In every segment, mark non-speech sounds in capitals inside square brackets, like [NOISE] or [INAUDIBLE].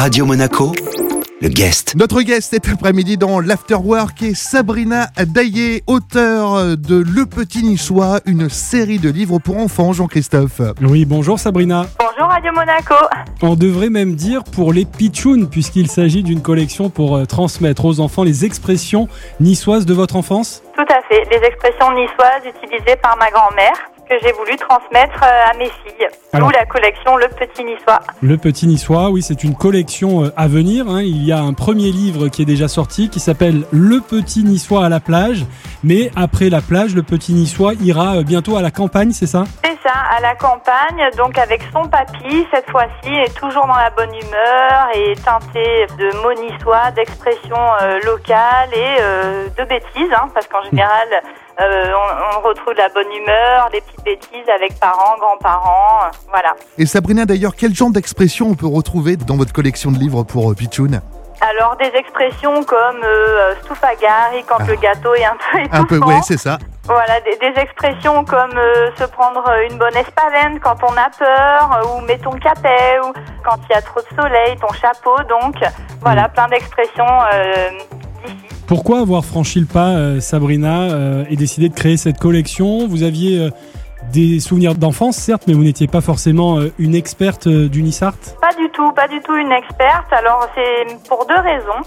Radio Monaco, le guest. Notre guest cet après-midi dans l'Afterwork est Sabrina Daillé, auteure de Le Petit Niçois, une série de livres pour enfants, Jean-Christophe. Oui, bonjour Sabrina. Bonjour Radio Monaco. On devrait même dire pour les pitchouns, puisqu'il s'agit d'une collection pour euh, transmettre aux enfants les expressions niçoises de votre enfance Tout à fait, les expressions niçoises utilisées par ma grand-mère que j'ai voulu transmettre euh, à mes filles. D'où la collection Le Petit Niçois. Le Petit Niçois, oui, c'est une collection euh, à venir. hein. Il y a un premier livre qui est déjà sorti qui s'appelle Le Petit Niçois à la plage. Mais après la plage, le Petit Niçois ira euh, bientôt à la campagne, c'est ça? C'est ça, à la campagne, donc avec son papy, cette fois-ci, est toujours dans la bonne humeur et teinté de mots niçois, d'expressions euh, locales et euh, de bêtises, hein, parce qu'en général, euh, on, on retrouve la bonne humeur, des petites bêtises avec parents, grands-parents, euh, voilà. Et Sabrina, d'ailleurs, quel genre d'expression on peut retrouver dans votre collection de livres pour euh, Pichoun? Alors des expressions comme euh, stoufagari quand Ah. le gâteau est un peu étouffant. [LAUGHS] Un peu, ouais, c'est ça. Voilà, des, des expressions comme euh, se prendre une bonne espalène quand on a peur, euh, ou mets ton capet, ou quand il y a trop de soleil, ton chapeau. Donc voilà, plein d'expressions euh, d'ici. Pourquoi avoir franchi le pas, euh, Sabrina, euh, et décidé de créer cette collection? Vous aviez euh, des souvenirs d'enfance, certes, mais vous n'étiez pas forcément une experte du Nissart Pas du tout, pas du tout une experte. Alors c'est pour deux raisons.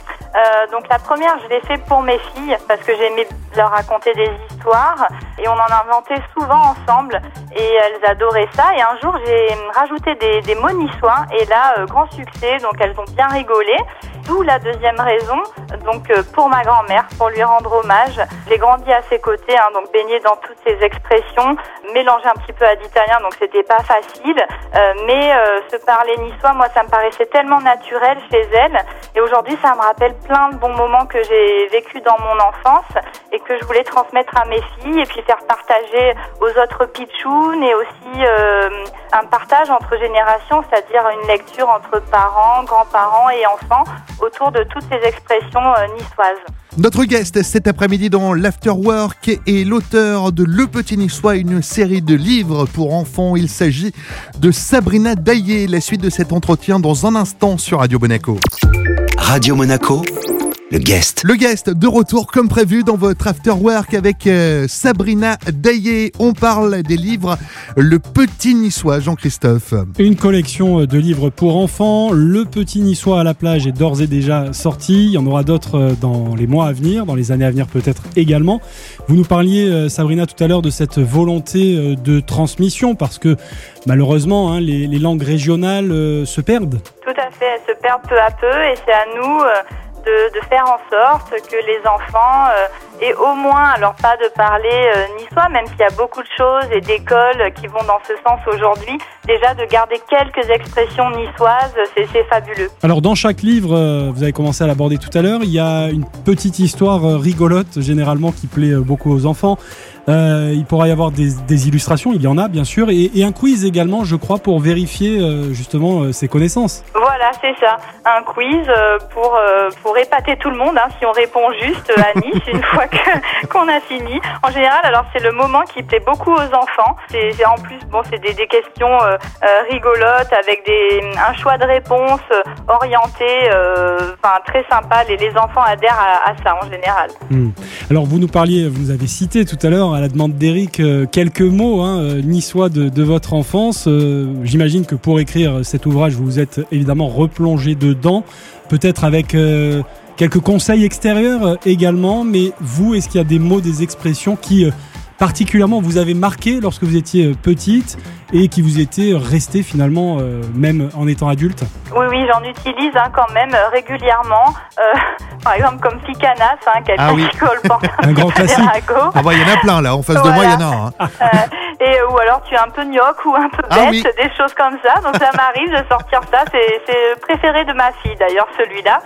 Donc la première, je l'ai fait pour mes filles parce que j'aimais leur raconter des histoires et on en inventait souvent ensemble et elles adoraient ça. Et un jour, j'ai rajouté des, des mots niçois et là, euh, grand succès. Donc elles ont bien rigolé. D'où la deuxième raison, donc euh, pour ma grand-mère, pour lui rendre hommage. J'ai grandi à ses côtés, hein, donc baigné dans toutes ces expressions, mélangé un petit peu à l'italien, donc c'était pas facile. Euh, mais euh, se parler niçois, moi, ça me paraissait tellement naturel chez elle. Et aujourd'hui, ça me rappelle plein de bons moments que j'ai vécu dans mon enfance et que je voulais transmettre à mes filles et puis faire partager aux autres pitchouns et aussi euh, un partage entre générations, c'est-à-dire une lecture entre parents, grands-parents et enfants autour de toutes ces expressions euh, niçoises. Notre guest cet après-midi dans l'Afterwork est l'auteur de Le Petit Niçois, une série de livres pour enfants. Il s'agit de Sabrina Daillé. La suite de cet entretien dans un instant sur Radio Monaco. Radio Monaco, le guest. Le guest de retour comme prévu dans votre Afterwork avec euh, Sabrina Daillé. On parle des livres Le Petit Niçois, Jean-Christophe. Une collection euh, de livres pour enfants. Le Petit Niçois à la plage est d'ores et déjà sorti. Il y en aura d'autres euh, dans les mois à venir, dans les années à venir peut-être également. Vous nous parliez, Sabrina, tout à l'heure de cette volonté de transmission parce que malheureusement, hein, les, les langues régionales euh, se perdent. Tout à fait, elles se perdent peu à peu et c'est à nous euh, de, faire en sorte que les enfants euh, aient au moins, alors pas de parler euh, niçois, même s'il y a beaucoup de choses et d'écoles qui vont dans ce sens aujourd'hui, déjà de garder quelques expressions niçoises, c'est fabuleux. Alors dans chaque livre, euh, vous avez commencé à l'aborder tout à l'heure, il y a une petite histoire rigolote généralement qui plaît beaucoup aux enfants. Euh, il pourra y avoir des, des illustrations, il y en a bien sûr, et, et un quiz également, je crois, pour vérifier euh, justement euh, ses connaissances. Voilà, c'est ça, un quiz pour pour épater tout le monde. hein, si on répond juste à Nice [LAUGHS] une fois qu'on a fini. En général, alors c'est le moment qui plaît beaucoup aux enfants. C'est en plus bon, c'est des, des questions rigolotes avec des un choix de réponses euh, orienté, enfin très sympa. Les les enfants adhèrent à, à ça en général. Hmm. Alors vous nous parliez, vous nous avez cité tout à l'heure à la demande d'Eric euh, quelques mots hein, euh, niçois de, votre enfance. Euh, J'imagine que pour écrire cet ouvrage, vous vous êtes évidemment replongé dedans, peut-être avec quelques conseils extérieurs également. Mais vous, est-ce qu'il y a des mots, des expressions qui particulièrement vous avez marqué lorsque vous étiez petite? Et qui vous étaient restés finalement euh, même en étant adulte Oui, oui, j'en utilise hein, quand même euh, régulièrement. Euh, [LAUGHS] par exemple, comme Ficanas, hein, quelqu'un Ah oui. qui colle porte Un grand classique. Ah bah il y en a plein là, en face de moi il y en a un. hein. [LAUGHS] Euh, et ou alors tu es un peu gnoc ou un peu Ah bête, oui. des choses comme ça. Donc ça m'arrive de sortir ça. C'est c'est le préféré de ma fille d'ailleurs celui-là.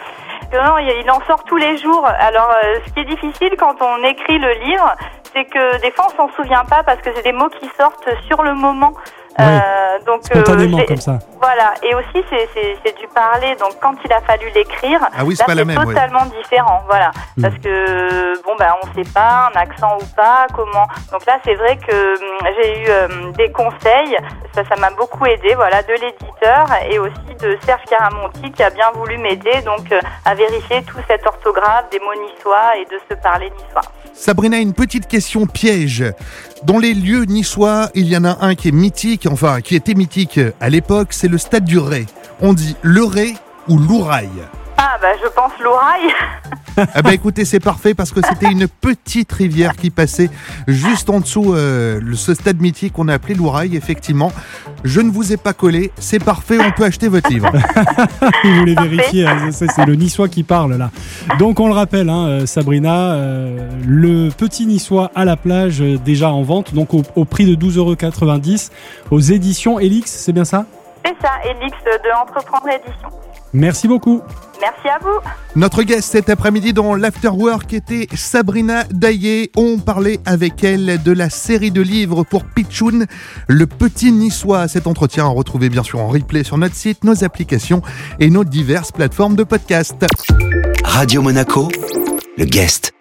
Il en sort tous les jours. Alors euh, ce qui est difficile quand on écrit le livre, c'est que des fois on s'en souvient pas parce que c'est des mots qui sortent sur le moment. Euh, donc, Spontanément, comme ça. Voilà, et aussi c'est du parler, donc quand il a fallu l'écrire, ah oui, c'est totalement différent, voilà. Mm. Parce que, bon, ben on sait pas, un accent ou pas, comment. Donc là, c'est vrai que hum, j'ai eu des conseils, ça ça m'a beaucoup aidé, voilà, de l'éditeur et aussi de Serge Caramonti qui a bien voulu m'aider, donc à vérifier tout cet orthographe des mots niçois et de se parler niçois. Sabrina, une petite question piège. Dans les lieux niçois, il y en a un qui est mythique, enfin qui était mythique à l'époque, c'est le stade du Ré. On dit le Ré ou l'Ouraille ah bah je pense l'oreille. [LAUGHS] ah bah écoutez c'est parfait parce que c'était une petite rivière qui passait juste en dessous euh, ce stade mythique qu'on a appelé l'oreille effectivement. Je ne vous ai pas collé, c'est parfait, on peut acheter votre livre. [LAUGHS] vous voulez vérifier, hein, c'est le niçois qui parle là. Donc on le rappelle hein, euh, Sabrina, euh, le petit niçois à la plage déjà en vente donc au, au prix de 12,90€ aux éditions Elix, c'est bien ça? C'est ça, Elix de Entreprendre Édition. Merci beaucoup. Merci à vous. Notre guest cet après-midi dans l'Afterwork était Sabrina Daillé. On parlait avec elle de la série de livres pour Pichoun, Le Petit Niçois. Cet entretien à retrouver bien sûr en replay sur notre site, nos applications et nos diverses plateformes de podcast. Radio Monaco, le guest.